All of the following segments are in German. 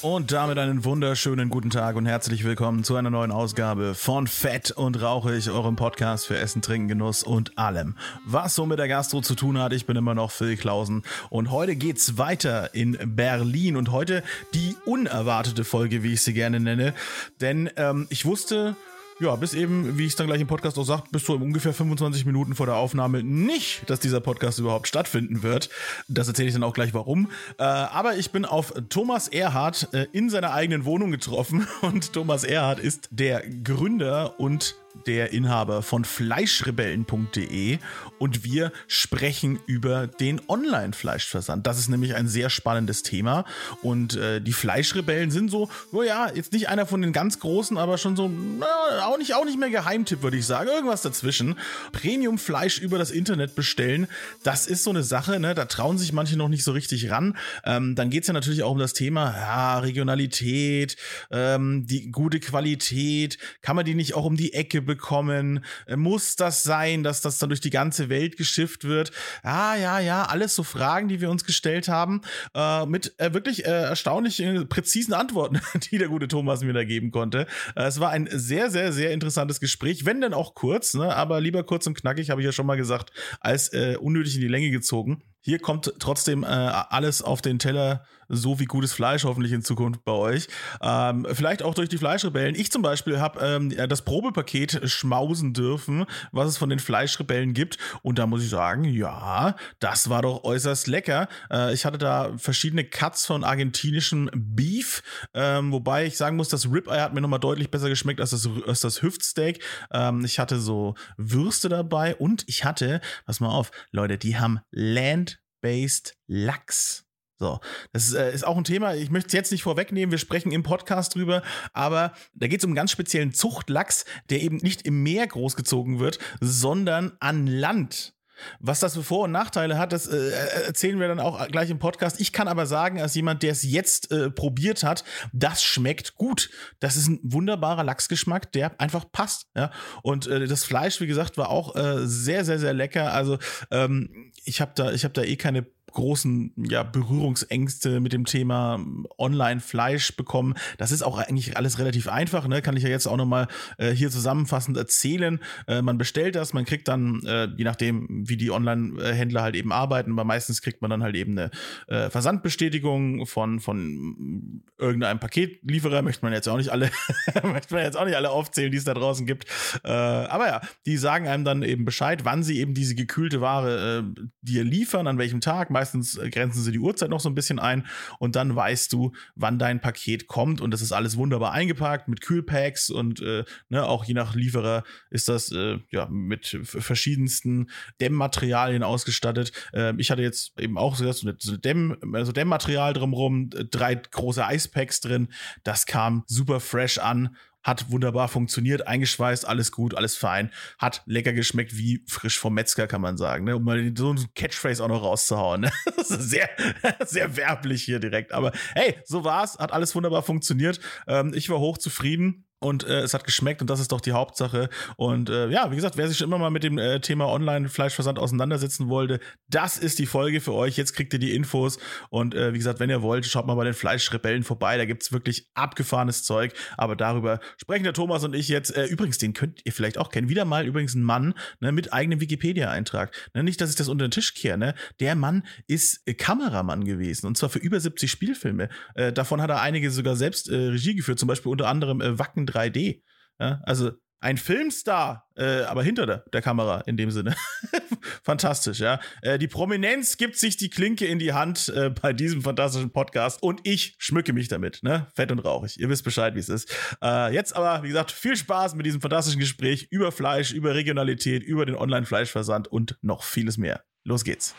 Und damit einen wunderschönen guten Tag und herzlich willkommen zu einer neuen Ausgabe von Fett und Rauchig, eurem Podcast für Essen, Trinken, Genuss und allem, was so mit der Gastro zu tun hat. Ich bin immer noch Phil Klausen und heute geht's weiter in Berlin und heute die unerwartete Folge, wie ich sie gerne nenne, denn ähm, ich wusste ja, bis eben, wie ich es dann gleich im Podcast auch sagt, bis so ungefähr 25 Minuten vor der Aufnahme nicht, dass dieser Podcast überhaupt stattfinden wird. Das erzähle ich dann auch gleich warum. Äh, aber ich bin auf Thomas Erhardt äh, in seiner eigenen Wohnung getroffen und Thomas Erhardt ist der Gründer und der Inhaber von fleischrebellen.de und wir sprechen über den Online-Fleischversand. Das ist nämlich ein sehr spannendes Thema und äh, die Fleischrebellen sind so, oh ja, jetzt nicht einer von den ganz großen, aber schon so, na, auch nicht, auch nicht mehr Geheimtipp, würde ich sagen. Irgendwas dazwischen. Premium-Fleisch über das Internet bestellen, das ist so eine Sache, ne? da trauen sich manche noch nicht so richtig ran. Ähm, dann geht es ja natürlich auch um das Thema ja, Regionalität, ähm, die gute Qualität, kann man die nicht auch um die Ecke bekommen? Äh, muss das sein, dass das dann durch die ganze Welt geschifft wird? Ah, ja, ja, alles so Fragen, die wir uns gestellt haben, äh, mit äh, wirklich äh, erstaunlich äh, präzisen Antworten, die der gute Thomas mir da geben konnte. Äh, es war ein sehr, sehr, sehr interessantes Gespräch, wenn denn auch kurz, ne? aber lieber kurz und knackig, habe ich ja schon mal gesagt, als unnötig in die Länge gezogen. Hier kommt trotzdem äh, alles auf den Teller, so wie gutes Fleisch hoffentlich in Zukunft bei euch. Ähm, vielleicht auch durch die Fleischrebellen. Ich zum Beispiel habe ähm, das Probepaket schmausen dürfen, was es von den Fleischrebellen gibt. Und da muss ich sagen, ja, das war doch äußerst lecker. Äh, ich hatte da verschiedene Cuts von argentinischem Beef, ähm, wobei ich sagen muss, das Ribeye hat mir nochmal deutlich besser geschmeckt als das, als das Hüftsteak. Ähm, ich hatte so Würste dabei und ich hatte, pass mal auf, Leute, die haben Land Based Lachs. So, das ist, äh, ist, auch ein Thema, ich möchte es jetzt nicht vorwegnehmen, wir sprechen im Podcast drüber, aber da geht es um einen ganz speziellen Zuchtlachs, der eben nicht im Meer großgezogen wird, sondern an Land. Was das für Vor- und Nachteile hat, das äh, erzählen wir dann auch gleich im Podcast. Ich kann aber sagen, als jemand, der es jetzt äh, probiert hat, das schmeckt gut. Das ist ein wunderbarer Lachsgeschmack, der einfach passt. Ja? Und äh, das Fleisch, wie gesagt, war auch äh, sehr, sehr, sehr lecker. Also ähm, ich habe da, ich habe da eh keine großen ja, Berührungsängste mit dem Thema Online-Fleisch bekommen. Das ist auch eigentlich alles relativ einfach, ne? kann ich ja jetzt auch nochmal äh, hier zusammenfassend erzählen. Äh, man bestellt das, man kriegt dann, äh, je nachdem, wie die Online-Händler halt eben arbeiten, aber meistens kriegt man dann halt eben eine äh, Versandbestätigung von, von irgendeinem Paketlieferer, möchte man jetzt auch nicht alle, möchte man jetzt auch nicht alle aufzählen, die es da draußen gibt. Äh, aber ja, die sagen einem dann eben Bescheid, wann sie eben diese gekühlte Ware äh, dir liefern, an welchem Tag, Meistens äh, grenzen sie die Uhrzeit noch so ein bisschen ein und dann weißt du, wann dein Paket kommt und das ist alles wunderbar eingepackt mit Kühlpacks und äh, ne, auch je nach Lieferer ist das äh, ja mit verschiedensten Dämmmaterialien ausgestattet. Äh, ich hatte jetzt eben auch so, so Dämm, also Dämmmaterial drumherum, drei große Eispacks drin. Das kam super fresh an hat wunderbar funktioniert, eingeschweißt, alles gut, alles fein, hat lecker geschmeckt wie frisch vom Metzger, kann man sagen, ne? um mal so ein Catchphrase auch noch rauszuhauen. Ne? Das ist sehr, sehr werblich hier direkt, aber hey, so war's, hat alles wunderbar funktioniert. Ähm, ich war hochzufrieden und äh, es hat geschmeckt und das ist doch die Hauptsache. Und äh, ja, wie gesagt, wer sich schon immer mal mit dem äh, Thema Online-Fleischversand auseinandersetzen wollte, das ist die Folge für euch. Jetzt kriegt ihr die Infos. Und äh, wie gesagt, wenn ihr wollt, schaut mal bei den Fleischrebellen vorbei. Da gibt's wirklich abgefahrenes Zeug. Aber darüber sprechen der Thomas und ich jetzt. Äh, übrigens, den könnt ihr vielleicht auch kennen. Wieder mal übrigens ein Mann ne, mit eigenem Wikipedia-Eintrag. Ne, nicht, dass ich das unter den Tisch kehre. Ne? Der Mann ist äh, Kameramann gewesen. Und zwar für über 70 Spielfilme. Äh, davon hat er einige sogar selbst äh, Regie geführt. Zum Beispiel unter anderem äh, Wacken 3D. Ja, also ein Filmstar, äh, aber hinter der, der, Kamera in dem Sinne. Fantastisch, ja. Äh, die Prominenz gibt sich die Klinke in die Hand äh, bei diesem fantastischen Podcast und ich schmücke mich damit, ne? Fett und rauchig. Ihr wisst Bescheid, wie es ist. Äh, jetzt aber, wie gesagt, viel Spaß mit diesem fantastischen Gespräch über Fleisch, über Regionalität, über den Online-Fleischversand und noch vieles mehr. Los geht's.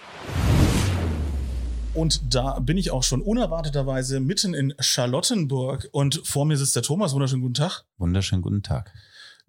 Und da bin ich auch schon unerwarteterweise mitten in Charlottenburg und vor mir sitzt der Thomas. Wunderschönen guten Tag. Wunderschönen guten Tag.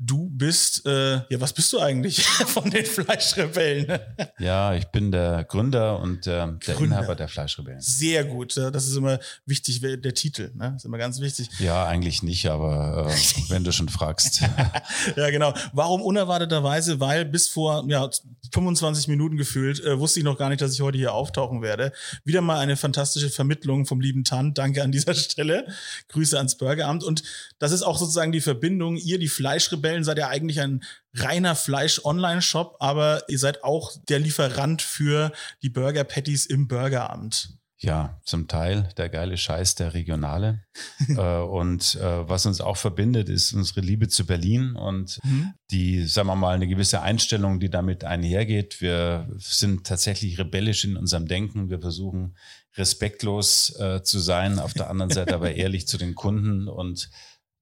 Du bist, äh, ja, was bist du eigentlich von den Fleischrebellen? Ja, ich bin der Gründer und äh, der Gründer. Inhaber der Fleischrebellen. Sehr gut. Das ist immer wichtig, der Titel. Ne? Das ist immer ganz wichtig. Ja, eigentlich nicht, aber äh, wenn du schon fragst. ja, genau. Warum unerwarteterweise? Weil bis vor ja, 25 Minuten gefühlt äh, wusste ich noch gar nicht, dass ich heute hier auftauchen werde. Wieder mal eine fantastische Vermittlung vom lieben Tant. Danke an dieser Stelle. Grüße ans Burgeramt. Und das ist auch sozusagen die Verbindung. Ihr, die Fleischrebellen, seid ja eigentlich ein reiner Fleisch-Online-Shop, aber ihr seid auch der Lieferant für die Burger-Patties im Burgeramt. Ja, zum Teil der geile Scheiß der Regionale. äh, und äh, was uns auch verbindet, ist unsere Liebe zu Berlin und mhm. die, sagen wir mal, eine gewisse Einstellung, die damit einhergeht. Wir sind tatsächlich rebellisch in unserem Denken. Wir versuchen respektlos äh, zu sein, auf der anderen Seite aber ehrlich zu den Kunden und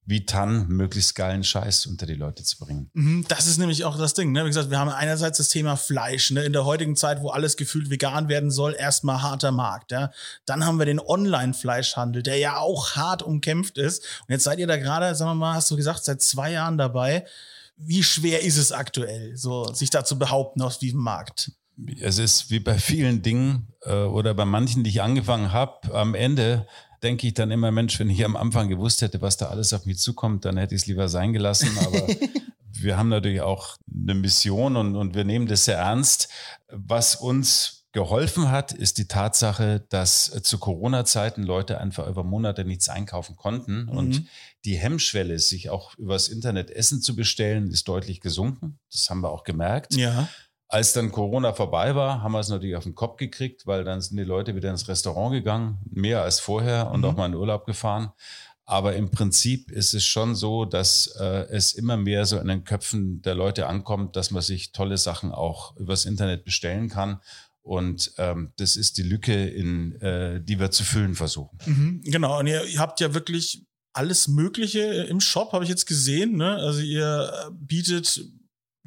wie Tan möglichst geilen Scheiß unter die Leute zu bringen. Mhm, das ist nämlich auch das Ding. Ne? Wie gesagt, wir haben einerseits das Thema Fleisch. Ne? In der heutigen Zeit, wo alles gefühlt vegan werden soll, erstmal harter Markt. Ja? Dann haben wir den Online-Fleischhandel, der ja auch hart umkämpft ist. Und jetzt seid ihr da gerade, sagen wir mal, hast du gesagt, seit zwei Jahren dabei. Wie schwer ist es aktuell, so sich da zu behaupten aus diesem Markt? Es ist wie bei vielen Dingen äh, oder bei manchen, die ich angefangen habe, am Ende denke ich dann immer, Mensch, wenn ich am Anfang gewusst hätte, was da alles auf mich zukommt, dann hätte ich es lieber sein gelassen. Aber wir haben natürlich auch eine Mission und, und wir nehmen das sehr ernst. Was uns geholfen hat, ist die Tatsache, dass zu Corona-Zeiten Leute einfach über Monate nichts einkaufen konnten mhm. und die Hemmschwelle, sich auch übers Internet Essen zu bestellen, ist deutlich gesunken. Das haben wir auch gemerkt. Ja. Als dann Corona vorbei war, haben wir es natürlich auf den Kopf gekriegt, weil dann sind die Leute wieder ins Restaurant gegangen, mehr als vorher und mhm. auch mal in Urlaub gefahren. Aber im Prinzip ist es schon so, dass äh, es immer mehr so in den Köpfen der Leute ankommt, dass man sich tolle Sachen auch übers Internet bestellen kann. Und ähm, das ist die Lücke, in, äh, die wir zu füllen versuchen. Mhm, genau. Und ihr, ihr habt ja wirklich alles Mögliche im Shop, habe ich jetzt gesehen. Ne? Also ihr äh, bietet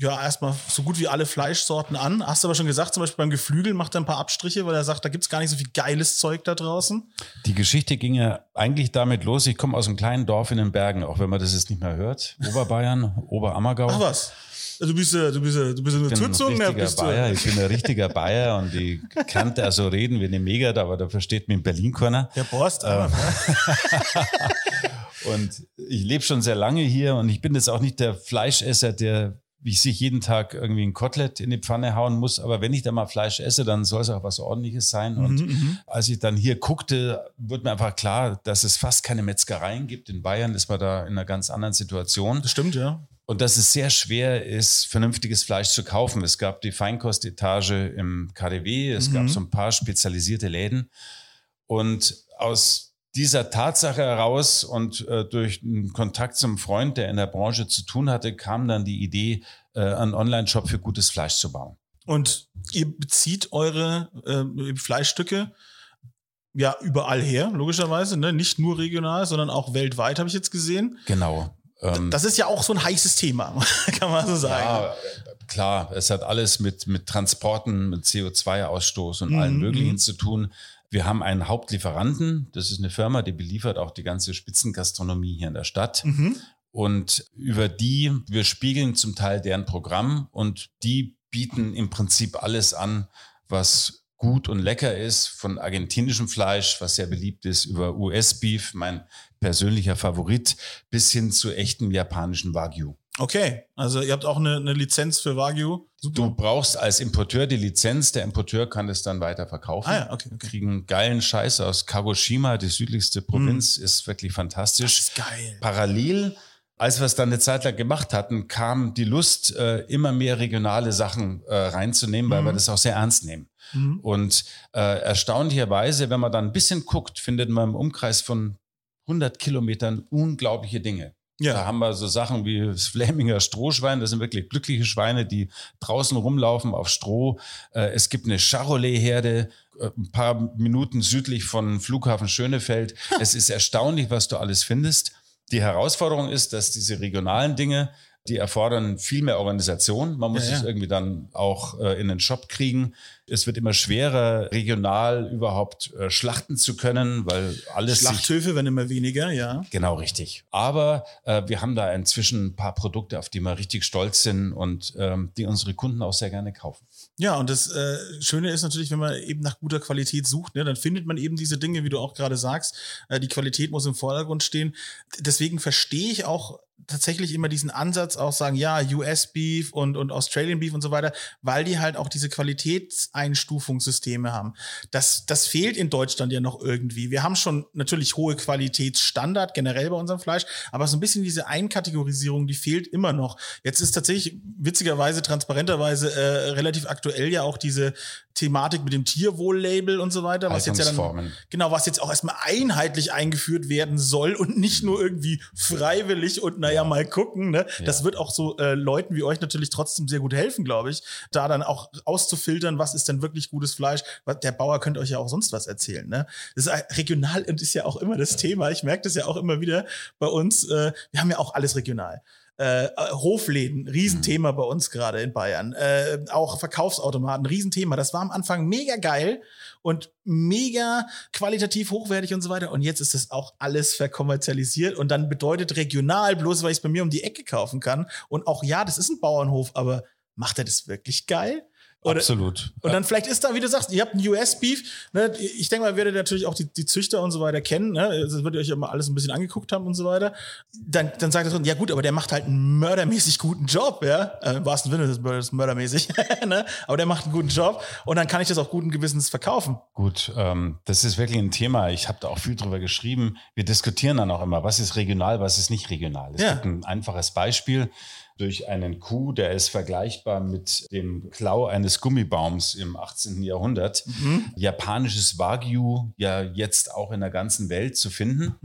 ja, erstmal so gut wie alle Fleischsorten an. Hast du aber schon gesagt, zum Beispiel beim Geflügel macht er ein paar Abstriche, weil er sagt, da gibt's gar nicht so viel geiles Zeug da draußen. Die Geschichte ging ja eigentlich damit los. Ich komme aus einem kleinen Dorf in den Bergen, auch wenn man das jetzt nicht mehr hört. Oberbayern, Oberammergau. Ach was. Du bist, du bist, du bist eine Zuzung, ein bist Bayer. Ich bin ein richtiger Bayer und die kannte also reden wie eine Mega, aber da versteht mich in Berlin-Corner. Der Borst. Ähm. und ich lebe schon sehr lange hier und ich bin jetzt auch nicht der Fleischesser, der wie ich sich jeden Tag irgendwie ein Kotelett in die Pfanne hauen muss. Aber wenn ich da mal Fleisch esse, dann soll es auch was Ordentliches sein. Und mhm, mhm, als ich dann hier guckte, wird mir einfach klar, dass es fast keine Metzgereien gibt. In Bayern ist man da in einer ganz anderen Situation. Das stimmt, ja. Und dass es sehr schwer ist, vernünftiges Fleisch zu kaufen. Es gab die Feinkostetage im KDW, es mhm. gab so ein paar spezialisierte Läden. Und aus dieser Tatsache heraus und äh, durch einen Kontakt zum Freund, der in der Branche zu tun hatte, kam dann die Idee, äh, einen Online-Shop für gutes Fleisch zu bauen. Und ihr bezieht eure äh, Fleischstücke ja überall her, logischerweise, ne? nicht nur regional, sondern auch weltweit, habe ich jetzt gesehen. Genau. Ähm, das ist ja auch so ein heißes Thema, kann man so sagen. Ja, klar, es hat alles mit, mit Transporten, mit CO2-Ausstoß und mhm. allem Möglichen zu tun. Wir haben einen Hauptlieferanten, das ist eine Firma, die beliefert auch die ganze Spitzengastronomie hier in der Stadt. Mhm. Und über die, wir spiegeln zum Teil deren Programm und die bieten im Prinzip alles an, was gut und lecker ist, von argentinischem Fleisch, was sehr beliebt ist, über US-Beef, mein persönlicher Favorit, bis hin zu echtem japanischen Wagyu. Okay, also ihr habt auch eine, eine Lizenz für Wagyu. Super. Du brauchst als Importeur die Lizenz, der Importeur kann es dann weiter verkaufen. Ah ja, okay, okay. Kriegen geilen Scheiß aus Kagoshima, die südlichste Provinz, mm. ist wirklich fantastisch. Das ist geil. Parallel, als wir es dann eine Zeit lang gemacht hatten, kam die Lust, äh, immer mehr regionale Sachen äh, reinzunehmen, weil mm. wir das auch sehr ernst nehmen. Mm. Und äh, erstaunlicherweise, wenn man dann ein bisschen guckt, findet man im Umkreis von 100 Kilometern unglaubliche Dinge. Ja. Da haben wir so Sachen wie das Fläminger Strohschwein. Das sind wirklich glückliche Schweine, die draußen rumlaufen auf Stroh. Äh, es gibt eine Charolais-Herde, äh, ein paar Minuten südlich von Flughafen Schönefeld. es ist erstaunlich, was du alles findest. Die Herausforderung ist, dass diese regionalen Dinge Die erfordern viel mehr Organisation. Man muss Ja, ja. es irgendwie dann auch äh, in den Shop kriegen. Es wird immer schwerer, regional überhaupt äh, schlachten zu können, weil alles Schlachthöfe werden immer weniger, ja. Genau, richtig. Aber äh, wir haben da inzwischen ein paar Produkte, auf die wir richtig stolz sind und ähm, die unsere Kunden auch sehr gerne kaufen. Ja, und das äh, Schöne ist natürlich, wenn man eben nach guter Qualität sucht, ne, dann findet man eben diese Dinge, wie du auch gerade sagst. Äh, die Qualität muss im Vordergrund stehen. Deswegen verstehe ich auch tatsächlich immer diesen Ansatz, auch sagen, ja, US Beef und, und Australian Beef und so weiter, weil die halt auch diese Qualitätseinstufungssysteme haben. Das, das fehlt in Deutschland ja noch irgendwie. Wir haben schon natürlich hohe Qualitätsstandard generell bei unserem Fleisch, aber so ein bisschen diese Einkategorisierung, die fehlt immer noch. Jetzt ist tatsächlich witzigerweise, transparenterweise äh, relativ aktuell ja auch diese Thematik mit dem Tierwohl-Label und so weiter, was jetzt ja dann genau, was jetzt auch erstmal einheitlich eingeführt werden soll und nicht nur irgendwie freiwillig und naja, mal gucken. Ne? Das Ja. wird auch so äh, Leuten wie euch natürlich trotzdem sehr gut helfen, glaube ich, da dann auch auszufiltern, was ist denn wirklich gutes Fleisch. Der Bauer könnte euch ja auch sonst was erzählen. Ne? Das ist äh, regional und ist ja auch immer das Thema. Ich merke das ja auch immer wieder bei uns. Äh, wir haben ja auch alles regional. Äh, äh, Hofläden, Riesenthema bei uns gerade in Bayern. Äh, auch Verkaufsautomaten, Riesenthema. Das war am Anfang mega geil und mega qualitativ hochwertig und so weiter. Und jetzt ist das auch alles verkommerzialisiert und dann bedeutet regional, bloß weil ich es bei mir um die Ecke kaufen kann. Und auch ja, das ist ein Bauernhof, aber macht er das wirklich geil? Oder, Absolut. und dann vielleicht ist da, wie du sagst, ihr habt einen US-Beef. Ne? Ich denke mal, werdet ihr natürlich auch die, die Züchter und so weiter kennen. Ne? Das wird ihr euch mal alles ein bisschen angeguckt haben und so weiter. Dann, dann sagt er so, ja gut, aber der macht halt einen mördermäßig guten Job, ja. Äh, Im wahrsten Sinne des Wortes mördermäßig. ne? Aber der macht einen guten Job und dann kann ich das auch guten Gewissens verkaufen. Gut, ähm, das ist wirklich ein Thema. Ich habe da auch viel drüber geschrieben. Wir diskutieren dann auch immer, was ist regional, was ist nicht regional. Es Ja. gibt ein einfaches Beispiel. Durch einen Kuh, der ist vergleichbar mit dem Klau eines Gummibaums im 18. Jahrhundert. Japanisches Wagyu ja jetzt auch in der ganzen Welt zu finden.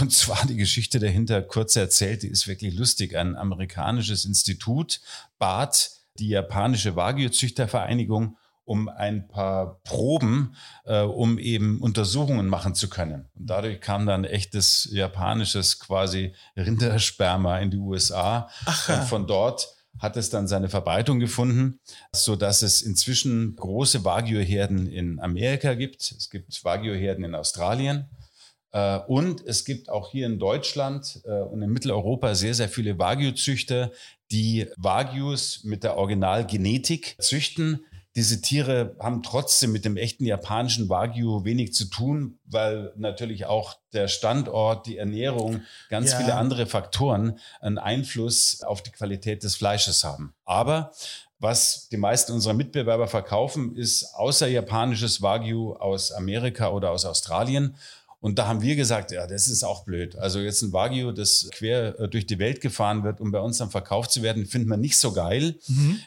Und zwar die Geschichte dahinter kurz erzählt, die ist wirklich lustig. Ein amerikanisches Institut bat die japanische Wagyu-Züchtervereinigung um ein paar Proben, äh, um eben Untersuchungen machen zu können. Und dadurch kam dann echtes japanisches quasi Rindersperma in die USA. Und von dort hat es dann seine Verbreitung gefunden, so dass es inzwischen große Wagyu-Herden in Amerika gibt. Es gibt Wagyu-Herden in Australien. Äh, Und es gibt auch hier in Deutschland äh, und in Mitteleuropa sehr, sehr viele Wagyu-Züchter, die Wagyus mit der Originalgenetik züchten. Diese Tiere haben trotzdem mit dem echten japanischen Wagyu wenig zu tun, weil natürlich auch der Standort, die Ernährung, ganz Ja. viele andere Faktoren einen Einfluss auf die Qualität des Fleisches haben. Aber was die meisten unserer Mitbewerber verkaufen, ist außer japanisches Wagyu aus Amerika oder aus Australien. Und da haben wir gesagt, ja, das ist auch blöd. Also jetzt ein Wagyu, das quer äh, durch die Welt gefahren wird, um bei uns dann verkauft zu werden, finden wir nicht so geil.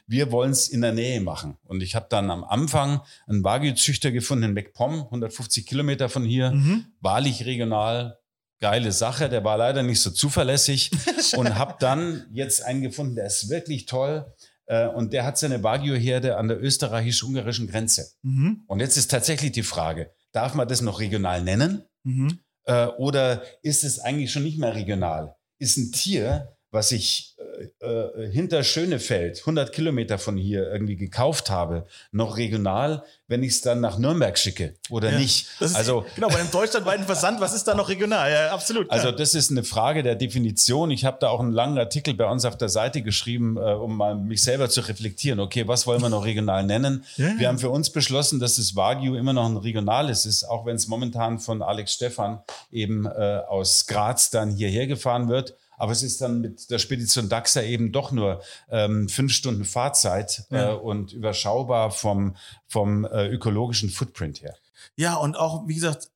Wir wollen es in der Nähe machen. Und ich habe dann am Anfang einen Wagyu-Züchter gefunden in MacPom, 150 Kilometer von hier, wahrlich regional. Geile Sache, der war leider nicht so zuverlässig und habe dann jetzt einen gefunden, der ist wirklich toll äh, und der hat seine Wagyu-Herde an der österreichisch-ungarischen Grenze. Mhm. Und jetzt ist tatsächlich die Frage, darf man das noch regional nennen? Mhm. Äh, oder ist es eigentlich schon nicht mehr regional? Ist ein Tier, was ich äh, äh, hinter Schönefeld, 100 Kilometer von hier irgendwie gekauft habe, noch regional, wenn ich es dann nach Nürnberg schicke oder Ja. nicht? Also genau, bei dem deutschlandweiten Versand, was ist da noch regional? Ja, absolut. also ja. das ist eine Frage der Definition. Ich habe da auch einen langen Artikel bei uns auf der Seite geschrieben, äh, um mal mich selber zu reflektieren. Okay, was wollen wir noch regional nennen? Ja. Wir haben für uns beschlossen, dass das Wagyu immer noch ein regionales ist, auch wenn es momentan von Alex Stephan eben äh, aus Graz dann hierher gefahren wird. Aber es ist dann mit der Spedition Daxa eben doch nur ähm, fünf Stunden Fahrzeit Ja. äh, und überschaubar vom, vom äh, ökologischen Footprint her. Ja, und auch, wie gesagt,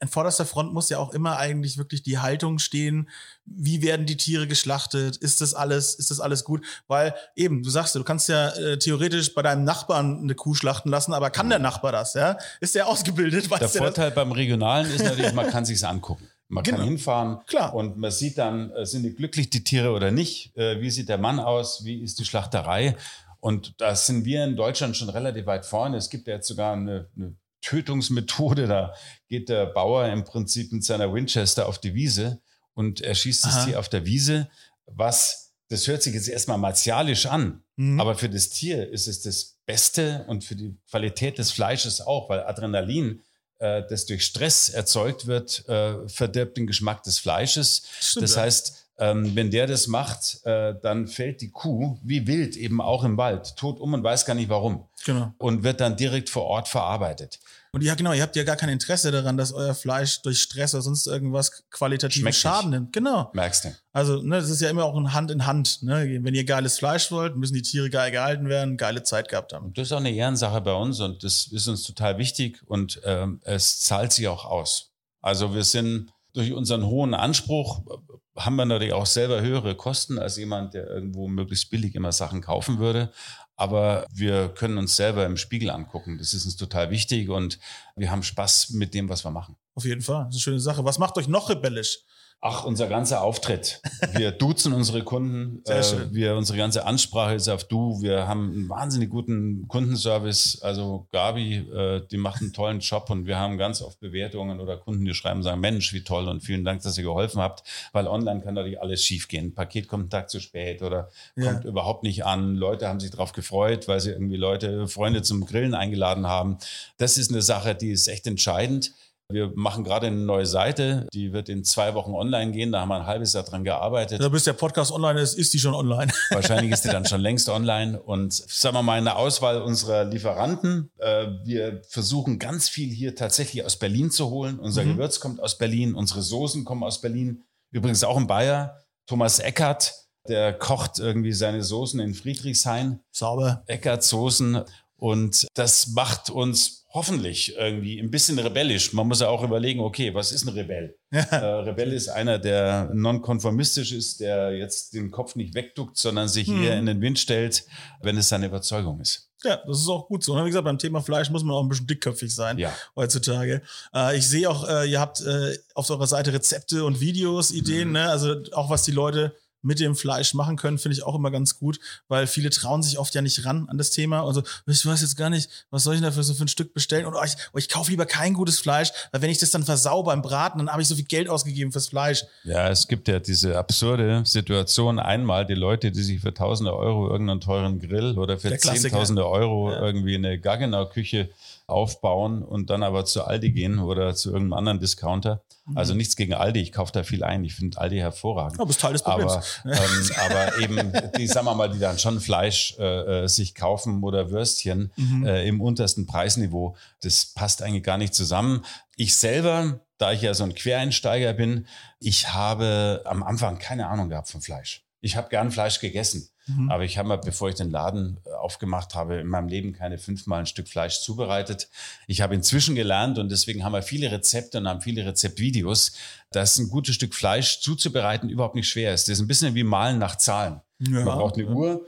an vorderster Front muss ja auch immer eigentlich wirklich die Haltung stehen. Wie werden die Tiere geschlachtet? Ist das alles, ist das alles gut? Weil eben, du sagst ja, du kannst ja äh, theoretisch bei deinem Nachbarn eine Kuh schlachten lassen, aber kann der Nachbar das, ja? Ist der ausgebildet? Der der das? Vorteil beim Regionalen ist natürlich, man kann sich's angucken. Man Genau. kann hinfahren Klar. und man sieht dann, äh, sind die glücklich, die Tiere oder nicht? Äh, Wie sieht der Mann aus? Wie ist die Schlachterei? Und da sind wir in Deutschland schon relativ weit vorne. Es gibt ja jetzt sogar eine, eine Tötungsmethode. Da geht der Bauer im Prinzip mit seiner Winchester auf die Wiese und er schießt das Aha. Tier auf der Wiese, was das hört sich jetzt erstmal martialisch an, Mhm. aber für das Tier ist es das Beste und für die Qualität des Fleisches auch, weil Adrenalin, äh, das durch Stress erzeugt wird, äh, verdirbt den Geschmack des Fleisches. Stimmt, das heißt, ähm, wenn der das macht, äh, dann fällt die Kuh wie wild eben auch im Wald tot um und weiß gar nicht warum Genau. und wird dann direkt vor Ort verarbeitet. Und ja, genau, ihr habt ja gar kein Interesse daran, dass euer Fleisch durch Stress oder sonst irgendwas qualitativen. Schaden nimmt. Genau. Merkst du? Also, ne, das ist ja immer auch ein Hand in Hand. Ne? Wenn ihr geiles Fleisch wollt, müssen die Tiere geil gehalten werden, geile Zeit gehabt haben. Und das ist auch eine Ehrensache bei uns und das ist uns total wichtig und ähm, es zahlt sich auch aus. Also wir sind durch unseren hohen Anspruch äh, haben wir natürlich auch selber höhere Kosten als jemand, der irgendwo möglichst billig immer Sachen kaufen würde. Aber wir können uns selber im Spiegel angucken. Das ist uns total wichtig und wir haben Spaß mit dem, was wir machen. Auf jeden Fall. Das ist eine schöne Sache. Was macht euch noch rebellisch? Ach, unser ganzer Auftritt. Wir duzen unsere Kunden. Sehr Äh, schön. wir, unsere ganze Ansprache ist auf Du. Wir haben einen wahnsinnig guten Kundenservice. Also Gabi, äh, die macht einen tollen Job und wir haben ganz oft Bewertungen oder Kunden, die schreiben, sagen, Mensch, wie toll und vielen Dank, dass ihr geholfen habt, weil online kann natürlich alles schiefgehen. Ein Paket kommt einen Tag zu spät oder Ja. kommt überhaupt nicht an. Leute haben sich darauf gefreut, weil sie irgendwie Leute, Freunde zum Grillen eingeladen haben. Das ist eine Sache, die ist echt entscheidend. Wir machen gerade eine neue Seite, die wird in zwei Wochen online gehen. Da haben wir ein halbes Jahr dran gearbeitet. Da bis der Podcast online ist, ist die schon online. Wahrscheinlich ist die dann schon längst online. Und sagen wir mal, eine Auswahl unserer Lieferanten. Äh, wir versuchen ganz viel hier tatsächlich aus Berlin zu holen. Unser Mhm. Gewürz kommt aus Berlin, unsere Soßen kommen aus Berlin. Übrigens auch ein Bayer, Thomas Eckert, der kocht irgendwie seine Soßen in Friedrichshain. Sauber. Eckert Soßen. Und das macht uns hoffentlich irgendwie ein bisschen rebellisch. Man muss ja auch überlegen, okay, was ist ein Rebell? Äh, Rebell ist einer, der nonkonformistisch ist, der jetzt den Kopf nicht wegduckt, sondern sich Hm. eher in den Wind stellt, wenn es seine Überzeugung ist. Ja, das ist auch gut so. Und wie gesagt, beim Thema Fleisch muss man auch ein bisschen dickköpfig sein Ja. heutzutage. Äh, ich sehe auch, äh, ihr habt äh, auf eurer Seite Rezepte und Videos, Ideen, Mhm. ne? Also auch was die Leute mit dem Fleisch machen können, finde ich auch immer ganz gut, weil viele trauen sich oft ja nicht ran an das Thema. Also, ich weiß jetzt gar nicht, was soll ich denn dafür so für ein Stück bestellen? Oder oh, ich, oh, ich kaufe lieber kein gutes Fleisch, weil wenn ich das dann versau beim Braten, dann habe ich so viel Geld ausgegeben fürs Fleisch. Ja, es gibt ja diese absurde Situation. Einmal die Leute, die sich für tausende Euro irgendeinen teuren Grill oder für zehntausende Euro Ja. irgendwie eine Gaggenau-Küche aufbauen und dann aber zu Aldi gehen oder zu irgendeinem anderen Discounter. Also Mhm. nichts gegen Aldi, ich kaufe da viel ein. Ich finde Aldi hervorragend. Ja, bist Teil des Problems. Aber, ähm, aber eben, die, sagen wir mal, die dann schon Fleisch äh, äh, sich kaufen oder Würstchen Mhm. äh, im untersten Preisniveau, das passt eigentlich gar nicht zusammen. Ich selber, da ich ja so ein Quereinsteiger bin, ich habe am Anfang keine Ahnung gehabt von Fleisch. Ich habe gern Fleisch gegessen. Mhm. Aber ich habe mal, bevor ich den Laden äh, aufgemacht habe, in meinem Leben keine fünfmal ein Stück Fleisch zubereitet. Ich habe inzwischen gelernt und deswegen haben wir viele Rezepte und haben viele Rezeptvideos, dass ein gutes Stück Fleisch zuzubereiten überhaupt nicht schwer ist. Das ist ein bisschen wie Malen nach Zahlen. Ja. Man braucht eine Uhr.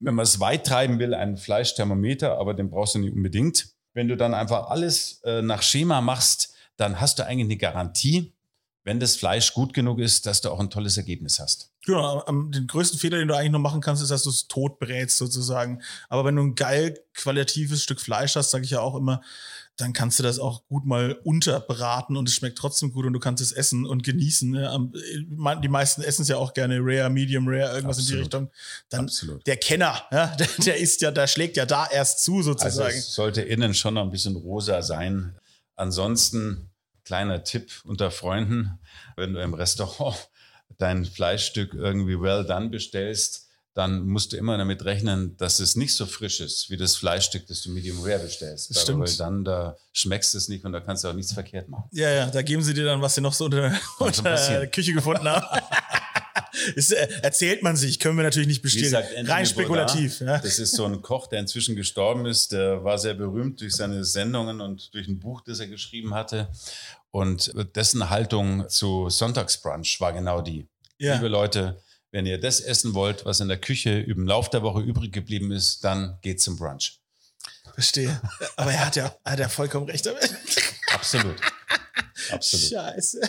Wenn man es weit treiben will, einen Fleischthermometer, aber den brauchst du nicht unbedingt. Wenn du dann einfach alles äh, nach Schema machst, dann hast du eigentlich eine Garantie, wenn das Fleisch gut genug ist, dass du auch ein tolles Ergebnis hast. Genau, den größten Fehler, den du eigentlich noch machen kannst, ist, dass du es tot brätst sozusagen. Aber wenn du ein geil qualitatives Stück Fleisch hast, sage ich ja auch immer, dann kannst du das auch gut mal unterbraten und es schmeckt trotzdem gut und du kannst es essen und genießen. Ne? Man- Die meisten essen es ja auch gerne rare, medium rare, irgendwas in die Absolut. Richtung. Dann Absolut. der Kenner, ja, der, der ist ja, der schlägt ja da erst zu Also sozusagen. es sollte innen schon noch ein bisschen rosa sein. Ansonsten kleiner Tipp unter Freunden, wenn du im Restaurant dein Fleischstück irgendwie well done bestellst, dann musst du immer damit rechnen, dass es nicht so frisch ist wie das Fleischstück, das du medium rare bestellst. Das stimmt. Weil dann da schmeckst du es nicht und da kannst du auch nichts verkehrt machen. Ja, ja, da geben sie dir dann, was sie noch so unter, unter der. Küche gefunden haben. Ist, äh, erzählt man sich, können wir natürlich nicht bestätigen. sagt Anthony Rein spekulativ. Bourdain, Ja. Das ist so ein Koch, der inzwischen gestorben ist. Der war sehr berühmt durch seine Sendungen und durch ein Buch, das er geschrieben hatte. Und dessen Haltung zu Sonntagsbrunch war genau die. Ja. Liebe Leute, wenn ihr das essen wollt, was in der Küche im Lauf der Woche übrig geblieben ist, dann geht zum Brunch. Verstehe. Aber er hat ja, er hat ja vollkommen recht damit. Absolut. Absolut. Scheiße.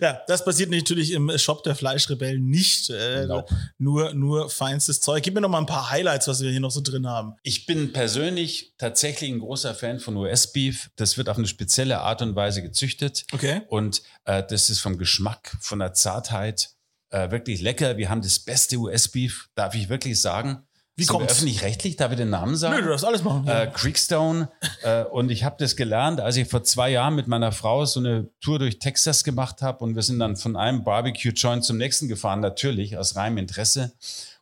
Ja, das passiert natürlich im Shop der Fleischrebellen nicht. Äh, Nope. nur, nur feinstes Zeug. Gib mir noch mal ein paar Highlights, was wir hier noch so drin haben. Ich bin persönlich tatsächlich ein großer Fan von US-Beef. Das wird auf eine spezielle Art und Weise gezüchtet. Okay. Und äh, das ist vom Geschmack, von der Zartheit Äh, wirklich lecker. Wir haben das beste US-Beef, darf ich wirklich sagen. Wie kommt's? Öffentlich-rechtlich, darf ich den Namen sagen? Nö, du darfst alles machen. äh, Creekstone. äh, und ich habe das gelernt, als ich vor zwei Jahren mit meiner Frau so eine Tour durch Texas gemacht habe. Und wir sind dann von einem Barbecue-Joint zum nächsten gefahren, natürlich aus reinem Interesse.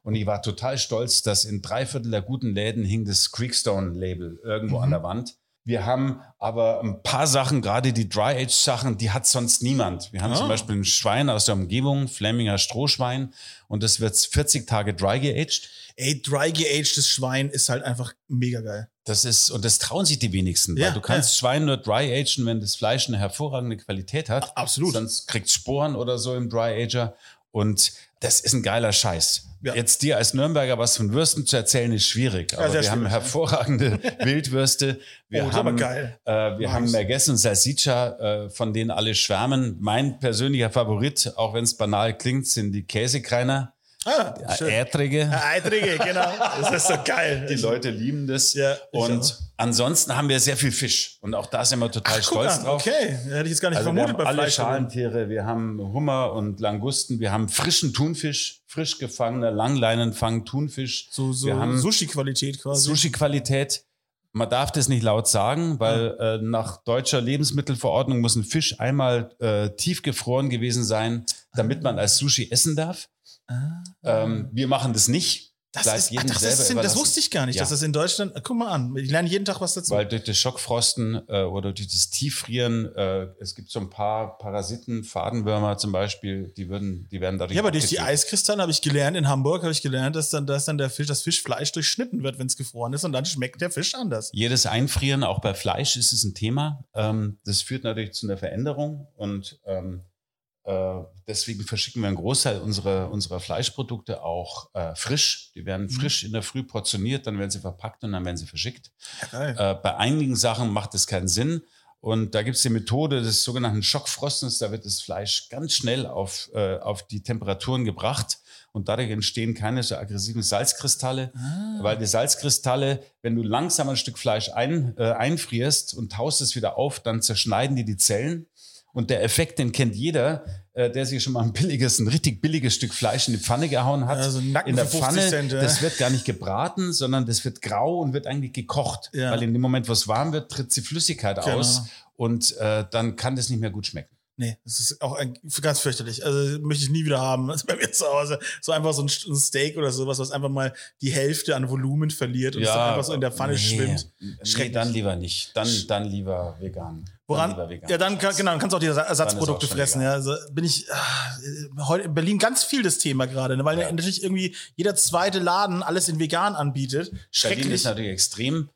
Und ich war total stolz, dass in drei Viertel der guten Läden hing das Creekstone-Label irgendwo an der Wand. Wir haben aber ein paar Sachen, gerade die Dry-Age-Sachen, die hat sonst niemand. Wir haben Ah. zum Beispiel ein Schwein aus der Umgebung, Flemminger Strohschwein, und das wird 40 Tage dry geaged. Ey, dry geagedes Schwein ist halt einfach mega geil. Das ist, und das trauen sich die wenigsten, Ja, weil du kannst Schwein nur dry agen, wenn das Fleisch eine hervorragende Qualität hat. Absolut. Sonst kriegt Sporen oder so im Dry Ager. Und das ist ein geiler Scheiß. Ja. Jetzt dir als Nürnberger was von Würsten zu erzählen, ist schwierig. Aber sehr wir haben schwierig, hervorragende Wildwürste. Wir Oh, haben, geil. Äh, wir Nice. haben Merguez und Salsiccia, äh, von denen alle schwärmen. Mein persönlicher Favorit, auch wenn es banal klingt, sind die Käsekreiner. Ah, schön. Ätrige. Eitrige, genau. Das ist so geil. Die Leute lieben das. Ja, und auch. ansonsten haben wir sehr viel Fisch. Und auch da sind wir total Ach, stolz an, drauf. Okay, hätte ich jetzt gar nicht Also wir vermutet haben bei alle Fleisch. Schalentiere, wir haben Hummer und Langusten, wir haben frischen Thunfisch, frisch gefangener Langleinenfang Thunfisch. So, so wir haben Sushi-Qualität quasi. Sushi-Qualität. Man darf das nicht laut sagen, weil äh, nach deutscher Lebensmittelverordnung muss ein Fisch einmal äh, tiefgefroren gewesen sein, damit man als Sushi essen darf. Ähm, wir machen das nicht. Das, ist, ach, das, selber ist, das wusste ich gar nicht, Ja. dass das in Deutschland. Guck mal an, ich lerne jeden Tag was dazu. Weil durch das Schockfrosten äh, oder durch das Tieffrieren, äh, es gibt so ein paar Parasiten, Fadenwürmer zum Beispiel, die, würden, die werden dadurch. ja, aber durch die. Eiskristalle habe ich gelernt, in Hamburg habe ich gelernt, dass dann, dass dann der Fisch, das Fischfleisch durchschnitten wird, wenn es gefroren ist und dann schmeckt der Fisch anders. Jedes Einfrieren, auch bei Fleisch, ist es ein Thema. Ähm, das führt natürlich zu einer Veränderung und ähm, äh, deswegen verschicken wir einen Großteil unserer, unserer Fleischprodukte auch äh, frisch. Die werden frisch in der Früh portioniert, dann werden sie verpackt und dann werden sie verschickt. Ja. Äh, bei einigen Sachen macht es keinen Sinn. Und da gibt es die Methode des sogenannten Schockfrostens. Da wird das Fleisch ganz schnell auf, äh, auf die Temperaturen gebracht. Und dadurch entstehen keine so aggressiven Salzkristalle, weil die Salzkristalle, wenn du langsam ein Stück Fleisch ein, äh, einfrierst und taust es wieder auf, dann zerschneiden die die Zellen. Und der Effekt, den kennt jeder, äh, der sich schon mal ein billiges, ein richtig billiges Stück Fleisch in die Pfanne gehauen hat. Ja, so ein Nacken in der für 50 Pfanne, Cent, ja. das wird gar nicht gebraten, sondern das wird grau und wird eigentlich gekocht. Ja. Weil in dem Moment, wo es warm wird, tritt die Flüssigkeit Genau. aus und äh, dann kann das nicht mehr gut schmecken. Nee, das ist auch ein, ganz fürchterlich. Also möchte ich nie wieder haben. Also bei mir zu Hause so einfach so ein, ein Steak oder sowas, was einfach mal die Hälfte an Volumen verliert und es dann einfach so in der Pfanne nee, schwimmt. Nee, Schrecklich. dann lieber nicht. Dann, dann lieber vegan. Woran? Ja, dann kann, genau, dann kannst du auch die Ersa- Ersatzprodukte schon fressen. Ja, also bin ich ah, heute in Berlin ganz viel das Thema gerade, ne, weil Ja. natürlich irgendwie jeder zweite Laden alles in vegan anbietet. Berlin ist Schrecklich. natürlich extrem,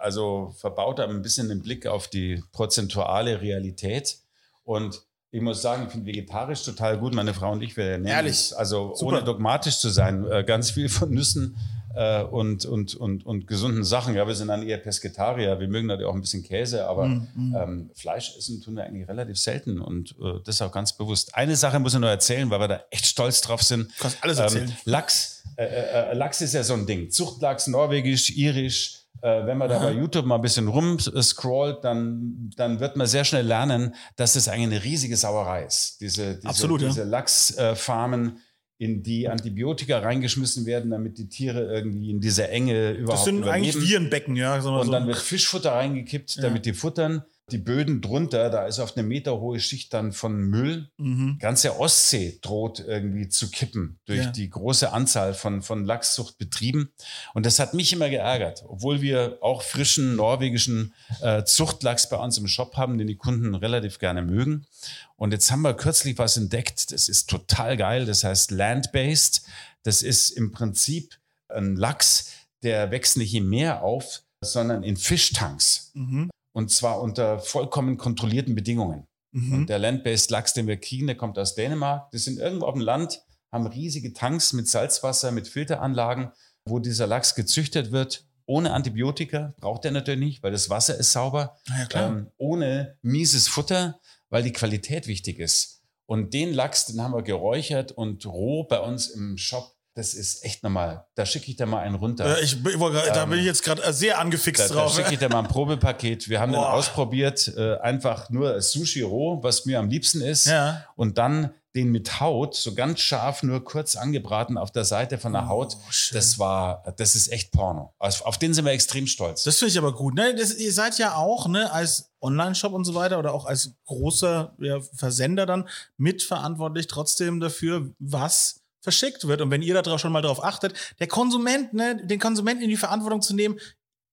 also verbaut aber ein bisschen den Blick auf die prozentuale Realität. Und ich muss sagen, ich finde vegetarisch total gut. Meine Frau und ich, wir ernähren Ehrlich? also Super. ohne dogmatisch zu sein, äh, ganz viel von Nüssen äh, und, und, und, und gesunden Sachen. Ja, wir sind dann eher Pesketarier. Wir mögen natürlich auch ein bisschen Käse, aber Mhm. ähm, Fleisch essen tun wir eigentlich relativ selten und äh, das auch ganz bewusst. Eine Sache muss ich nur erzählen, weil wir da echt stolz drauf sind. Du kannst alles erzählen. Ähm, Lachs, äh, äh, Lachs ist ja so ein Ding. Zuchtlachs, norwegisch, irisch. Äh, wenn man da bei YouTube mal ein bisschen rumscrollt, dann, dann wird man sehr schnell lernen, dass das eigentlich eine riesige Sauerei ist. Diese, diese, Absolut, ja. diese Lachsfarmen, in die Antibiotika reingeschmissen werden, damit die Tiere irgendwie in dieser Enge überhaupt Das sind eigentlich überleben. Virenbecken, ja. Und so. dann wird Fischfutter reingekippt, damit die futtern. Die Böden drunter, da ist auf eine meterhohe Schicht dann von Müll. Mhm. Ganze Ostsee droht irgendwie zu kippen durch Ja. die große Anzahl von, von Lachszuchtbetrieben. Und das hat mich immer geärgert, obwohl wir auch frischen norwegischen äh, Zuchtlachs bei uns im Shop haben, den die Kunden relativ gerne mögen. Und jetzt haben wir kürzlich was entdeckt, das ist total geil, das heißt Land-Based. Das ist im Prinzip ein Lachs, der wächst nicht im Meer auf, sondern in Fischtanks. Mhm. Und zwar unter vollkommen kontrollierten Bedingungen. Mhm. Und der Land-Based Lachs, den wir kriegen, der kommt aus Dänemark. Die sind irgendwo auf dem Land, haben riesige Tanks mit Salzwasser, mit Filteranlagen, wo dieser Lachs gezüchtet wird. Ohne Antibiotika, braucht er natürlich nicht, weil das Wasser ist sauber. Ja. Ähm, ohne mieses Futter, weil die Qualität wichtig ist. Und den Lachs, den haben wir geräuchert und roh bei uns im Shop. Das ist echt normal. Da schicke ich dir mal einen runter. Äh, ich, ich, wollte grad- da Ähm, bin ich jetzt gerade sehr Da, angefixt da drauf. schicke ich dir mal ein Probepaket. Wir haben den Boah. ausprobiert, äh, einfach nur Sushi roh, was mir am liebsten ist. Ja. Und dann den mit Haut, so ganz scharf, nur kurz angebraten auf der Seite von der Haut. Oh, das war, das ist echt Porno. Also auf den sind wir extrem stolz. Das finde ich aber gut. Ne? Das, ihr seid ja auch ne, als Online-Shop und so weiter oder auch als großer ja, Versender dann mitverantwortlich trotzdem dafür, was verschickt wird. Und wenn ihr da schon mal drauf achtet, der Konsument, ne, den Konsumenten in die Verantwortung zu nehmen,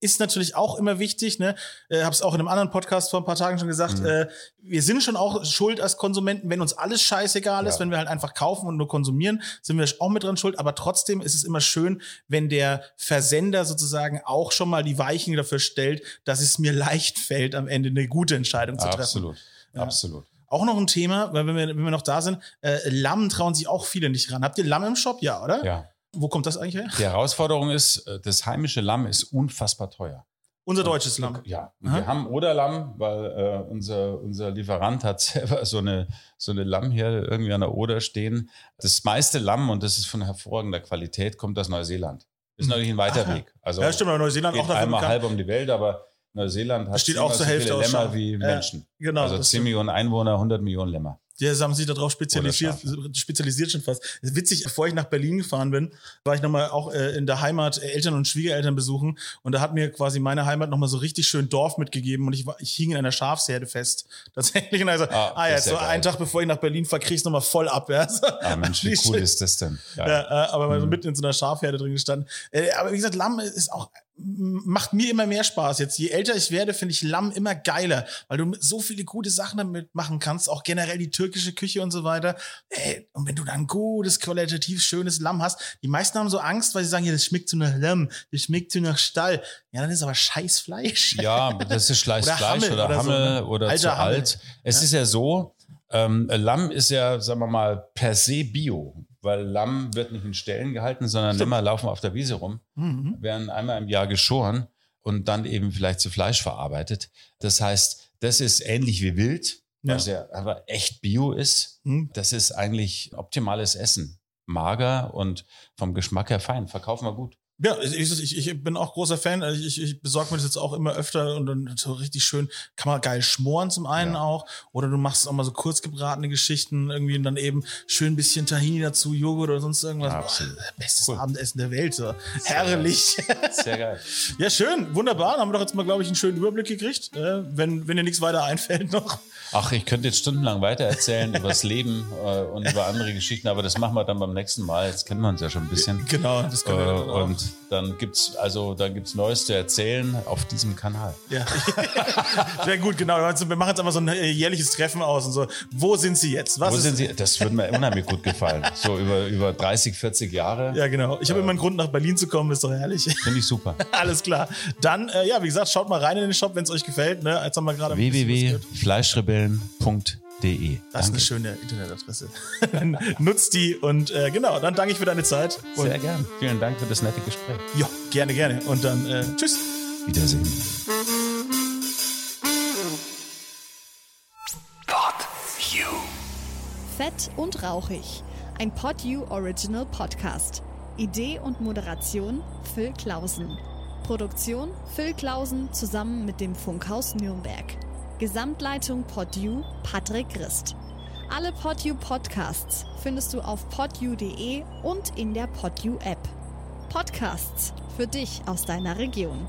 ist natürlich auch immer wichtig. Ne? Äh, Habe es auch in einem anderen Podcast vor ein paar Tagen schon gesagt. Mhm. Äh, wir sind schon auch schuld als Konsumenten, wenn uns alles scheißegal ist, Ja. wenn wir halt einfach kaufen und nur konsumieren, sind wir auch mit dran schuld. Aber trotzdem ist es immer schön, wenn der Versender sozusagen auch schon mal die Weichen dafür stellt, dass es mir leicht fällt, am Ende eine gute Entscheidung zu treffen. Absolut, Ja. absolut. Auch noch ein Thema, weil wenn wir, wenn wir noch da sind, äh, Lamm trauen sich auch viele nicht ran. Habt ihr Lamm im Shop? Ja, oder? Ja. Wo kommt das eigentlich her? Die Herausforderung ist, äh, das heimische Lamm ist unfassbar teuer. Unser deutsches Lamm. Ja, Aha. wir haben Oderlamm, weil äh, unser, unser Lieferant hat selber so eine, so eine Lammherde irgendwie an der Oder stehen. Das meiste Lamm, und das ist von hervorragender Qualität, kommt aus Neuseeland. Ist natürlich ein weiter Aha. Weg. Also ja, stimmt, aber Neuseeland auch geht dafür einmal bekannt. halb um die Welt, aber Neuseeland hat zehnmal auch zur so Hälfte viele aus Lämmer wie Ja, Menschen. genau, also das 10 stimmt. Millionen Einwohner, 100 Millionen Lämmer. Die haben sich darauf spezialisiert, spezialisiert schon fast. Witzig, bevor ich nach Berlin gefahren bin, war ich nochmal auch äh, in der Heimat äh, Eltern und Schwiegereltern besuchen und da hat mir quasi meine Heimat nochmal so richtig schön Dorf mitgegeben und ich, war, ich hing in einer Schafsherde fest. Tatsächlich. Und also, Ah, ah, ja, so ja geil. einen Tag bevor ich nach Berlin fahre, krieg ich nochmal voll ab. Ja. So, Ah, Mensch, wie cool ist das denn? Ja, Geil. äh, aber mal so Mhm. mitten in so einer Schafherde drin gestanden. Äh, aber wie gesagt, Lamm ist auch macht mir immer mehr Spaß. Jetzt je älter ich werde, finde ich Lamm immer geiler, weil du so viele gute Sachen damit machen kannst, auch generell die türkische Küche und so weiter. Ey, und wenn du dann gutes, qualitativ schönes Lamm hast, die meisten haben so Angst, weil sie sagen, ja, das schmeckt so nach Lamm, das schmeckt so nach Stall. Ja, dann ist aber scheiß Fleisch. Ja, das ist Fleisch, Oder Fleisch Hammel oder oder so, Hammel ne? oder Alter zu Hammel. alt. Es ist ja so, ähm, Lamm ist ja, sagen wir mal, per se Bio, weil Lamm wird nicht in Ställen gehalten, sondern Lämmer laufen auf der Wiese rum, Mhm. werden einmal im Jahr geschoren und dann eben vielleicht zu Fleisch verarbeitet. Das heißt, das ist ähnlich wie Wild, Ja. was ja aber echt Bio ist. Mhm. Das ist eigentlich optimales Essen. Mager und vom Geschmack her fein. Verkaufen wir gut. Ja, ich, ich, bin auch großer Fan. Also Ich, ich besorge mir das jetzt auch immer öfter und dann so richtig schön, kann man geil schmoren zum einen Ja. auch. Oder du machst auch mal so kurz gebratene Geschichten irgendwie und dann eben schön ein bisschen Tahini dazu, Joghurt oder sonst irgendwas. Ja, absolut. Boah, bestes Cool. Abendessen der Welt. So. Herrlich. Sehr geil. ja, schön, wunderbar. Dann haben wir doch jetzt mal, glaube ich, einen schönen Überblick gekriegt. Äh, wenn, wenn dir nichts weiter einfällt noch. Ach, ich könnte jetzt stundenlang weitererzählen über das Leben äh, und über andere Geschichten, aber das machen wir dann beim nächsten Mal. Jetzt kennen wir uns ja schon ein bisschen. Genau, das Äh, können wir dann auch. und dann gibt's also dann gibt's Neues zu erzählen auf diesem Kanal. Ja, sehr gut, genau. Wir machen jetzt einfach so ein äh, jährliches Treffen aus und so. Wo sind sie jetzt? Was Wo sind Sie? Das würde mir unheimlich gut gefallen. So über, über 30, 40 Jahre. Ja, genau. Ich habe immer einen Grund, nach Berlin zu kommen, ist doch herrlich. Finde ich super. Alles klar. Dann, äh, ja, wie gesagt, schaut mal rein in den Shop, wenn es euch gefällt. Ne? Jetzt haben wir gerade ein Das ist Danke. eine schöne Internetadresse. Dann Nutzt die und äh, genau, dann danke ich für deine Zeit. Und, Sehr gern. Vielen Dank für das nette Gespräch. Ja, gerne, gerne. Und dann äh, tschüss. Wiedersehen. Pod You. Fett und rauchig. Ein PodU Original Podcast. Idee und Moderation Phil Klausen. Produktion Phil Klausen zusammen mit dem Funkhaus Nürnberg. Gesamtleitung PodU Patrick Christ. Alle PodU Podcasts findest du auf podu.de und in der PodU App. Podcasts für dich aus deiner Region.